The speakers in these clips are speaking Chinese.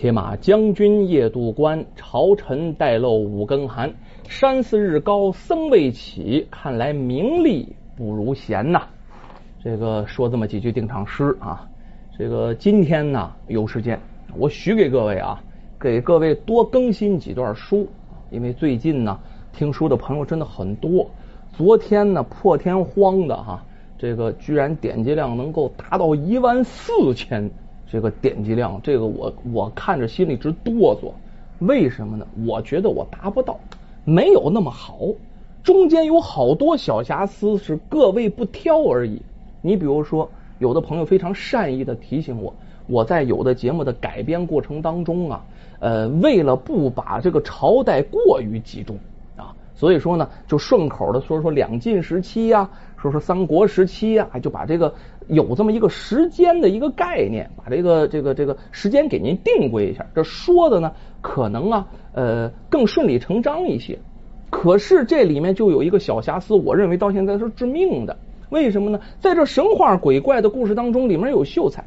铁马将军夜渡关，朝臣待漏五更寒。山寺日高僧未起，看来名利不如闲呐。这个说这么几句定场诗啊。这个今天呢有时间，我许给各位啊，给各位多更新几段书，因为最近呢听书的朋友真的很多。昨天呢破天荒的哈，这个居然点击量能够达到一万四千。这个点击量，这个我我看着心里直哆嗦。为什么呢？我觉得我达不到，没有那么好，中间有好多小瑕疵，是各位不挑而已。你比如说，有的朋友非常善意的提醒我，我在有的节目的改编过程当中啊，呃，为了不把这个朝代过于集中，所以说呢，就顺口的说说两晋时期呀。说说三国时期呀，就把这个有这么一个时间的一个概念，把这个这个这个时间给您定规一下。这说的呢，可能啊，呃，更顺理成章一些。可是这里面就有一个小瑕疵，我认为到现在是致命的。为什么呢？在这神话鬼怪的故事当中，里面有秀才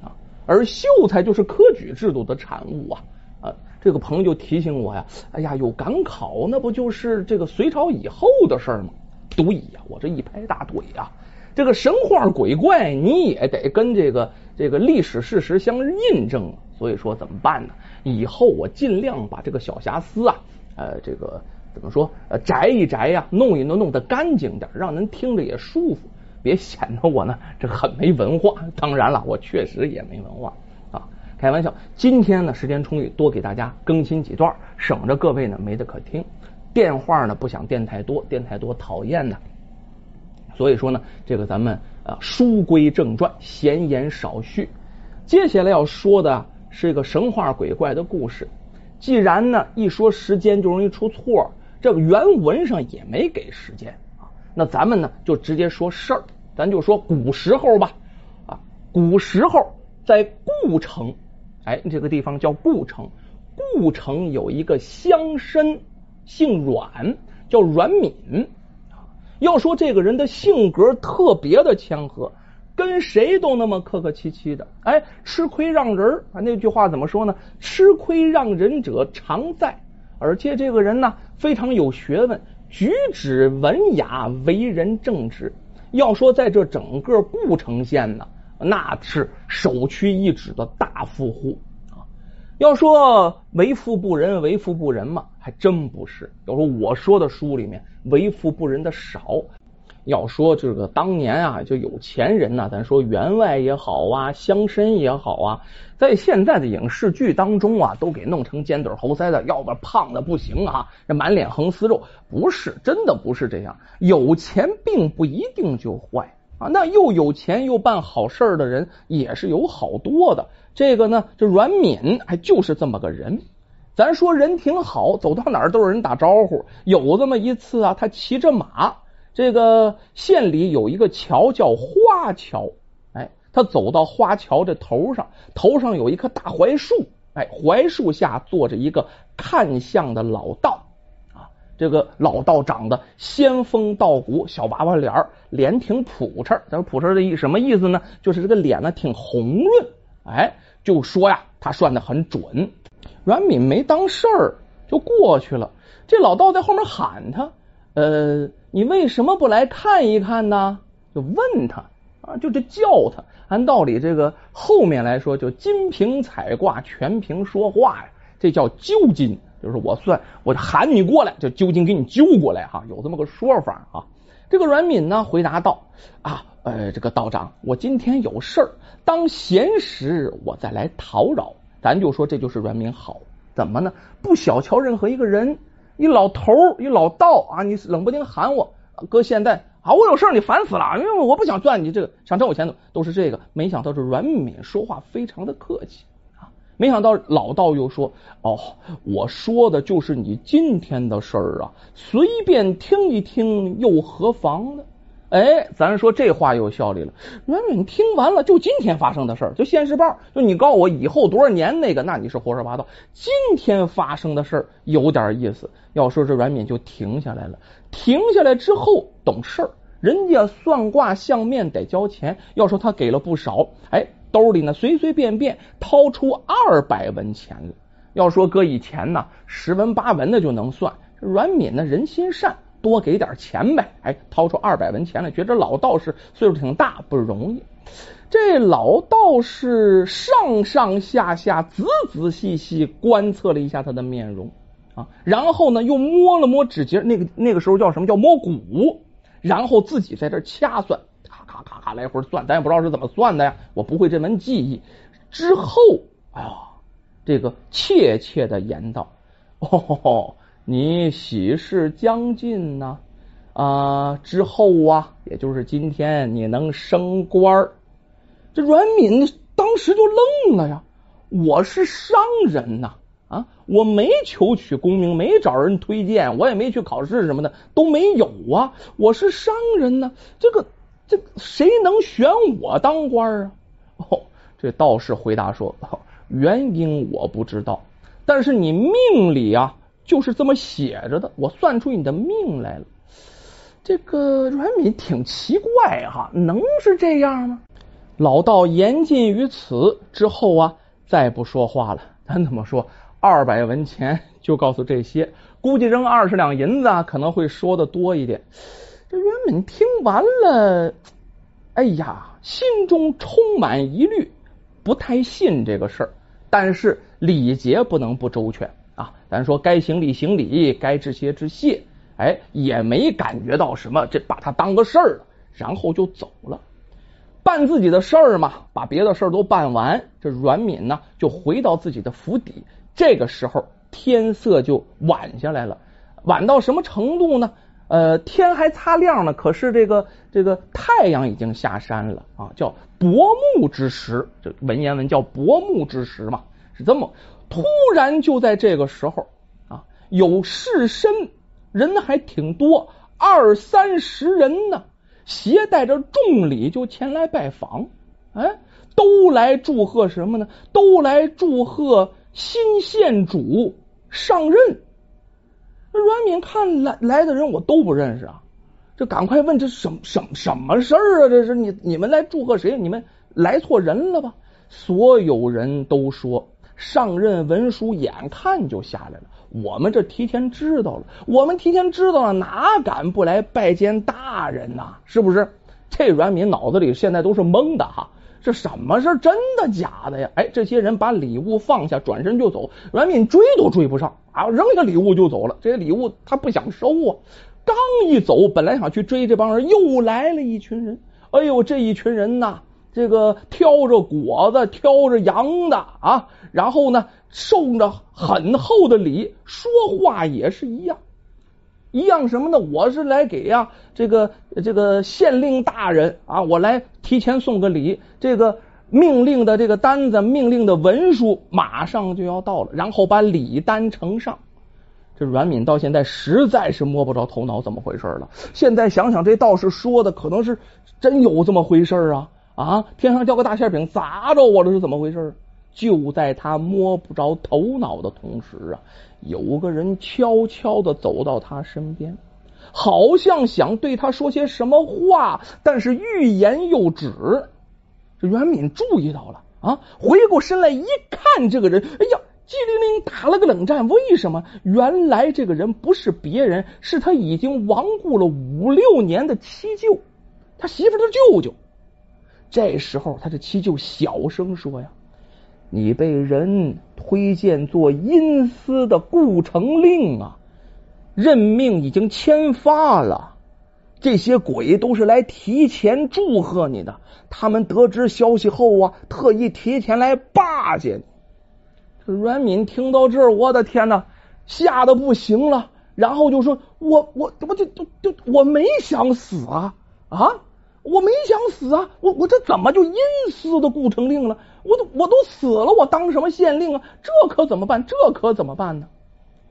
啊，而秀才就是科举制度的产物啊啊！这个朋友提醒我呀，哎呀，有赶考，那不就是这个隋朝以后的事儿吗？对呀，我这一拍大腿呀！这个神话鬼怪你也得跟这个这个历史事实相印证，所以说怎么办呢？以后我尽量把这个小瑕疵啊，呃，这个怎么说，呃，摘一摘呀，弄一弄，弄得干净点，让人听着也舒服，别显得我呢这很没文化。当然了，我确实也没文化，开玩笑。今天呢时间充裕，多给大家更新几段，省着各位呢没得可听。电话呢不想电太多，电太多讨厌的。所以说呢，这个咱们啊书归正传，闲言少叙。接下来要说的是一个神话鬼怪的故事。既然呢一说时间就容易出错，这个原文上也没给时间啊。那咱们呢就直接说事儿，咱就说古时候吧。啊，古时候在故城，哎，这个地方叫故城。故城有一个乡绅。姓阮，叫阮敏。要说这个人的性格特别的谦和，跟谁都那么客客气气的。哎，吃亏让人啊，那句话怎么说呢？吃亏让人者常在。而且这个人呢，非常有学问，举止文雅，为人正直。要说在这整个故城县呢，那是首屈一指的大富户啊。要说为富不仁，为富不仁嘛，还真不是。要说我说的书里面为富不仁的少。要说这个当年啊，就有钱人呢，咱说员外也好啊，乡绅也好啊，在现在的影视剧当中啊，都给弄成尖嘴猴腮的，要不胖的不行啊，这满脸横丝肉。不是，真的不是这样。有钱并不一定就坏啊，那又有钱又办好事的人也是有好多的。这个呢，这阮敏还就是这么个人。咱说人挺好，走到哪儿都有人打招呼。有这么一次啊，他骑着马，这个县里有一个桥叫花桥，哎，他走到花桥这头上，头上有一棵大槐树，哎，槐树下坐着一个看相的老道。这个老道长得仙风道骨，小娃娃脸脸挺朴碜。咱说朴碜的意什么意思呢？就是这个脸呢挺红润。哎，就说呀，他算的很准。阮敏没当事儿，就过去了。这老道在后面喊他：“呃，你为什么不来看一看呢？”就问他啊，就这叫他。按道理，这个后面来说，就金瓶彩卦，全凭说话呀，这叫揪金。就是我算，我喊你过来，就究竟给你揪过来哈，有这么个说法啊。这个阮敏呢，回答道：“啊。”呃，这个道长，我今天有事儿，当闲时我再来讨扰。咱就说这就是阮敏好，怎么呢？不小瞧任何一个人，一老头一老道啊，你冷不丁喊我，搁现在啊，我有事儿，你烦死了，因为我不想赚你这个，想挣我钱的都是这个。没想到这阮敏说话非常的客气，没想到老道又说，哦，我说的就是你今天的事儿啊，随便听一听又何妨呢？哎，咱说这话有效力了。阮敏听完了，就今天发生的事儿，就现世报，就你告诉我以后多少年那个，那你是胡说八道。今天发生的事儿有点意思。要说这阮敏就停下来了，停下来之后懂事儿，人家算卦相面得交钱。要说他给了不少，哎，兜里呢随随便便掏出二百文钱来。要说搁以前呢，十文八文的就能算。阮敏呢人心善，多给点钱呗。哎，掏出二百文钱来，觉得老道士岁数挺大，不容易。这老道士上上下下、仔仔细细观测了一下他的面容啊，然后呢又摸了摸指节，那个那个时候叫什么叫摸骨，然后自己在这掐算，咔咔咔来回算，咱也不知道是怎么算的呀，我不会这门技艺。之后，哎呀。这个怯怯的言道：“哦，你喜事将近呢啊，之后啊，也就是今天，你能升官这阮敏当时就愣了呀！我是商人呐啊，我没求取功名，没找人推荐，我也没去考试什么的，都没有啊！我是商人呢，这个这谁能选我当官啊？哦，这道士回答说。”原因我不知道，但是你命里啊就是这么写着的，我算出你的命来了。这个阮敏挺奇怪哈，能是这样吗？老道言尽于此之后啊，再不说话了。咱怎么说？二百文钱就告诉这些，估计扔二十两银子啊，可能会说的多一点。这阮敏听完了，哎呀，心中充满疑虑，不太信这个事儿。但是礼节不能不周全啊！咱说该行礼行礼，该致谢致谢，哎，也没感觉到什么，这把他当个事儿了，然后就走了，办自己的事儿嘛，把别的事儿都办完，这阮敏呢就回到自己的府邸。这个时候天色就晚下来了，晚到什么程度呢？呃，天还擦亮呢，可是这个这个太阳已经下山了啊，叫薄暮之时，这文言文叫薄暮之时嘛，是这么。突然就在这个时候啊，有士绅人还挺多，二三十人呢，携带着重礼就前来拜访，哎，都来祝贺什么呢？都来祝贺新县主上任。阮敏看来来的人我都不认识啊，这赶快问这什什什么事儿啊？这是你你们来祝贺谁？你们来错人了吧？所有人都说上任文书眼看就下来了，我们这提前知道了，我们提前知道了，哪敢不来拜见大人呐？是不是？这阮敏脑子里现在都是懵的哈。这什么是真的假的呀？哎，这些人把礼物放下，转身就走。阮敏追都追不上啊，扔下礼物就走了。这些礼物他不想收啊。刚一走，本来想去追这帮人，又来了一群人。哎呦，这一群人呐，这个挑着果子，挑着羊的啊，然后呢，受着很厚的礼，说话也是一样。一样什么呢？我是来给呀，这个这个县令大人啊，我来提前送个礼。这个命令的这个单子，命令的文书马上就要到了，然后把礼单呈上。这阮敏到现在实在是摸不着头脑，怎么回事了？现在想想，这道士说的可能是真有这么回事啊啊！天上掉个大馅饼砸着我了，是怎么回事？就在他摸不着头脑的同时啊，有个人悄悄的走到他身边，好像想对他说些什么话，但是欲言又止。这袁敏注意到了啊，回过身来一看，这个人，哎呀，机灵灵打了个冷战。为什么？原来这个人不是别人，是他已经亡故了五六年的七舅，他媳妇的舅舅。这时候，他的七舅小声说呀。你被人推荐做阴司的顾城令啊，任命已经签发了。这些鬼都是来提前祝贺你的。他们得知消息后啊，特意提前来巴结你。这阮敏听到这儿，我的天哪，吓得不行了。然后就说：“我我我就就就我没想死啊啊！”我没想死啊！我我这怎么就阴司的顾城令了？我都我都死了，我当什么县令啊？这可怎么办？这可怎么办呢？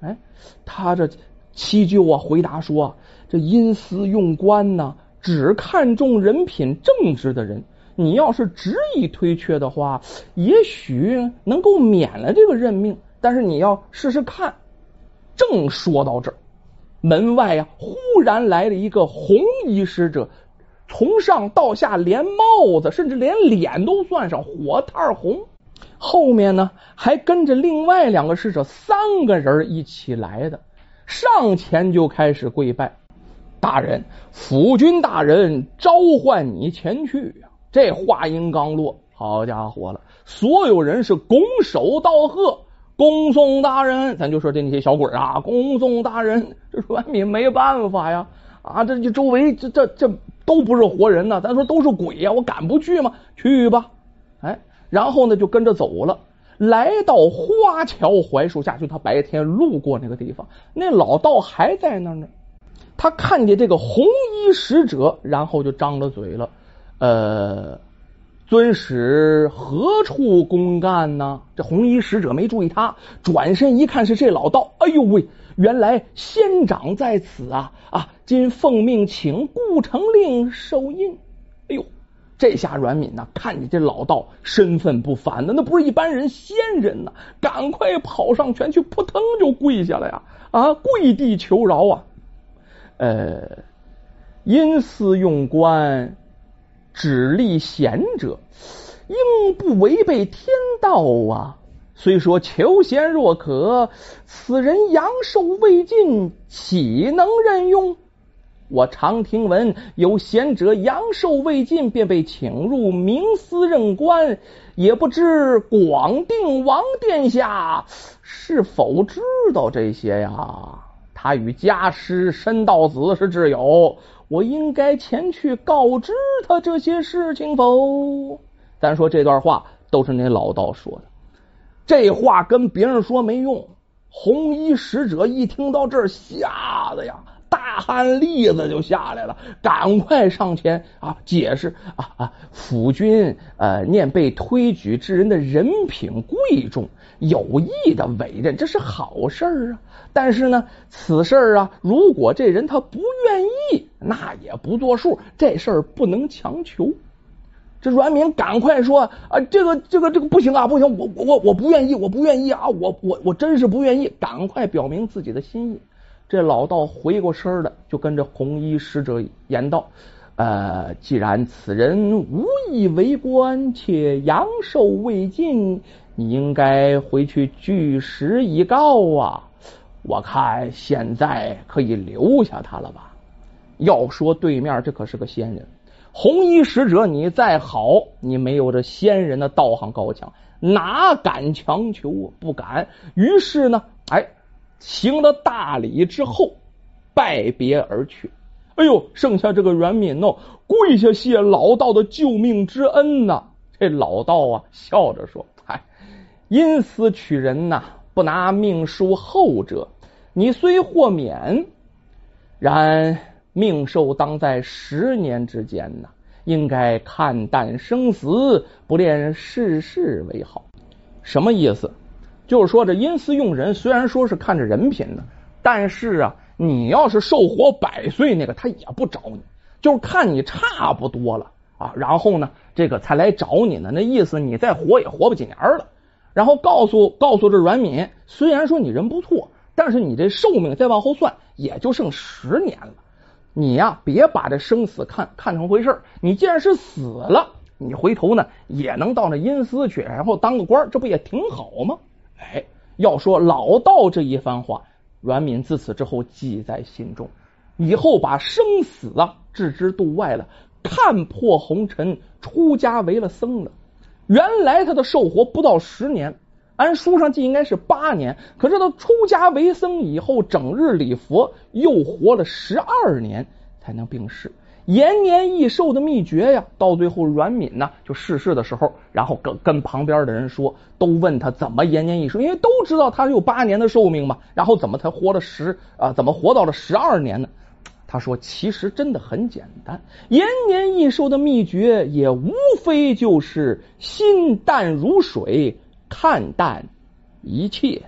哎，他这七舅啊回答说：这阴司用官呢，只看重人品正直的人。你要是执意推却的话，也许能够免了这个任命。但是你要试试看。正说到这儿，门外啊忽然来了一个红衣使者。从上到下连帽子，甚至连脸都算上，火炭红。后面呢还跟着另外两个使者，三个人一起来的，上前就开始跪拜。大人，辅军大人召唤你前去呀！这话音刚落，好家伙了，所有人是拱手道贺，恭送大人。咱就说这那些小鬼啊，恭送大人。这阮敏没办法呀，啊，这这周围这这这。都不是活人呢，咱说都是鬼呀，我敢不去吗？去吧，哎，然后呢就跟着走了，来到花桥槐树下，就他白天路过那个地方，那老道还在那呢。他看见这个红衣使者，然后就张了嘴了，呃，尊使何处公干呢？这红衣使者没注意他，转身一看是这老道，哎呦喂！原来仙长在此啊啊！今奉命请顾城令受印。哎呦，这下阮敏呐，看见这老道身份不凡的，那不是一般人，仙人呐！赶快跑上前去，扑腾就跪下了呀！啊，跪地求饶啊！呃，因私用官，只立贤者，应不违背天道啊！虽说求贤若渴，此人阳寿未尽，岂能任用？我常听闻有贤者阳寿未尽便被请入明司任官，也不知广定王殿下是否知道这些呀？他与家师申道子是挚友，我应该前去告知他这些事情否？咱说这段话都是那老道说的。这话跟别人说没用，红衣使者一听到这儿，吓得呀，大汗栗子就下来了，赶快上前啊解释啊啊，辅君呃念被推举之人的人品贵重，有意的委任，这是好事啊。但是呢，此事儿啊，如果这人他不愿意，那也不作数，这事儿不能强求。这阮敏赶快说啊，这个这个这个不行啊，不行，我我我我不愿意，我不愿意啊，我我我真是不愿意，赶快表明自己的心意。这老道回过身来，就跟着红衣使者言道：“呃，既然此人无意为官，且阳寿未尽，你应该回去据实以告啊。我看现在可以留下他了吧？要说对面这可是个仙人。”红衣使者，你再好，你没有这仙人的道行高强，哪敢强求？不敢。于是呢，哎，行了大礼之后，拜别而去。哎呦，剩下这个阮敏哦，跪下谢老道的救命之恩呐。这老道啊，笑着说：“哎，因私取人呐，不拿命赎后者。你虽获免，然。”命寿当在十年之间呐，应该看淡生死，不恋世事为好。什么意思？就是说这阴司用人，虽然说是看着人品呢，但是啊，你要是寿活百岁，那个他也不找你，就是看你差不多了啊，然后呢，这个才来找你呢。那意思你再活也活不几年了。然后告诉告诉这阮敏，虽然说你人不错，但是你这寿命再往后算，也就剩十年了。你呀，别把这生死看看成回事你既然是死了，你回头呢也能到那阴司去，然后当个官，这不也挺好吗？哎，要说老道这一番话，阮敏自此之后记在心中，以后把生死啊置之度外了，看破红尘，出家为了僧了。原来他的寿活不到十年。按书上记应该是八年，可是他出家为僧以后，整日礼佛，又活了十二年才能病逝。延年益寿的秘诀呀，到最后阮敏呢就逝世的时候，然后跟跟旁边的人说，都问他怎么延年益寿，因为都知道他有八年的寿命嘛，然后怎么才活了十啊？怎么活到了十二年呢？他说，其实真的很简单，延年益寿的秘诀也无非就是心淡如水。看淡一切。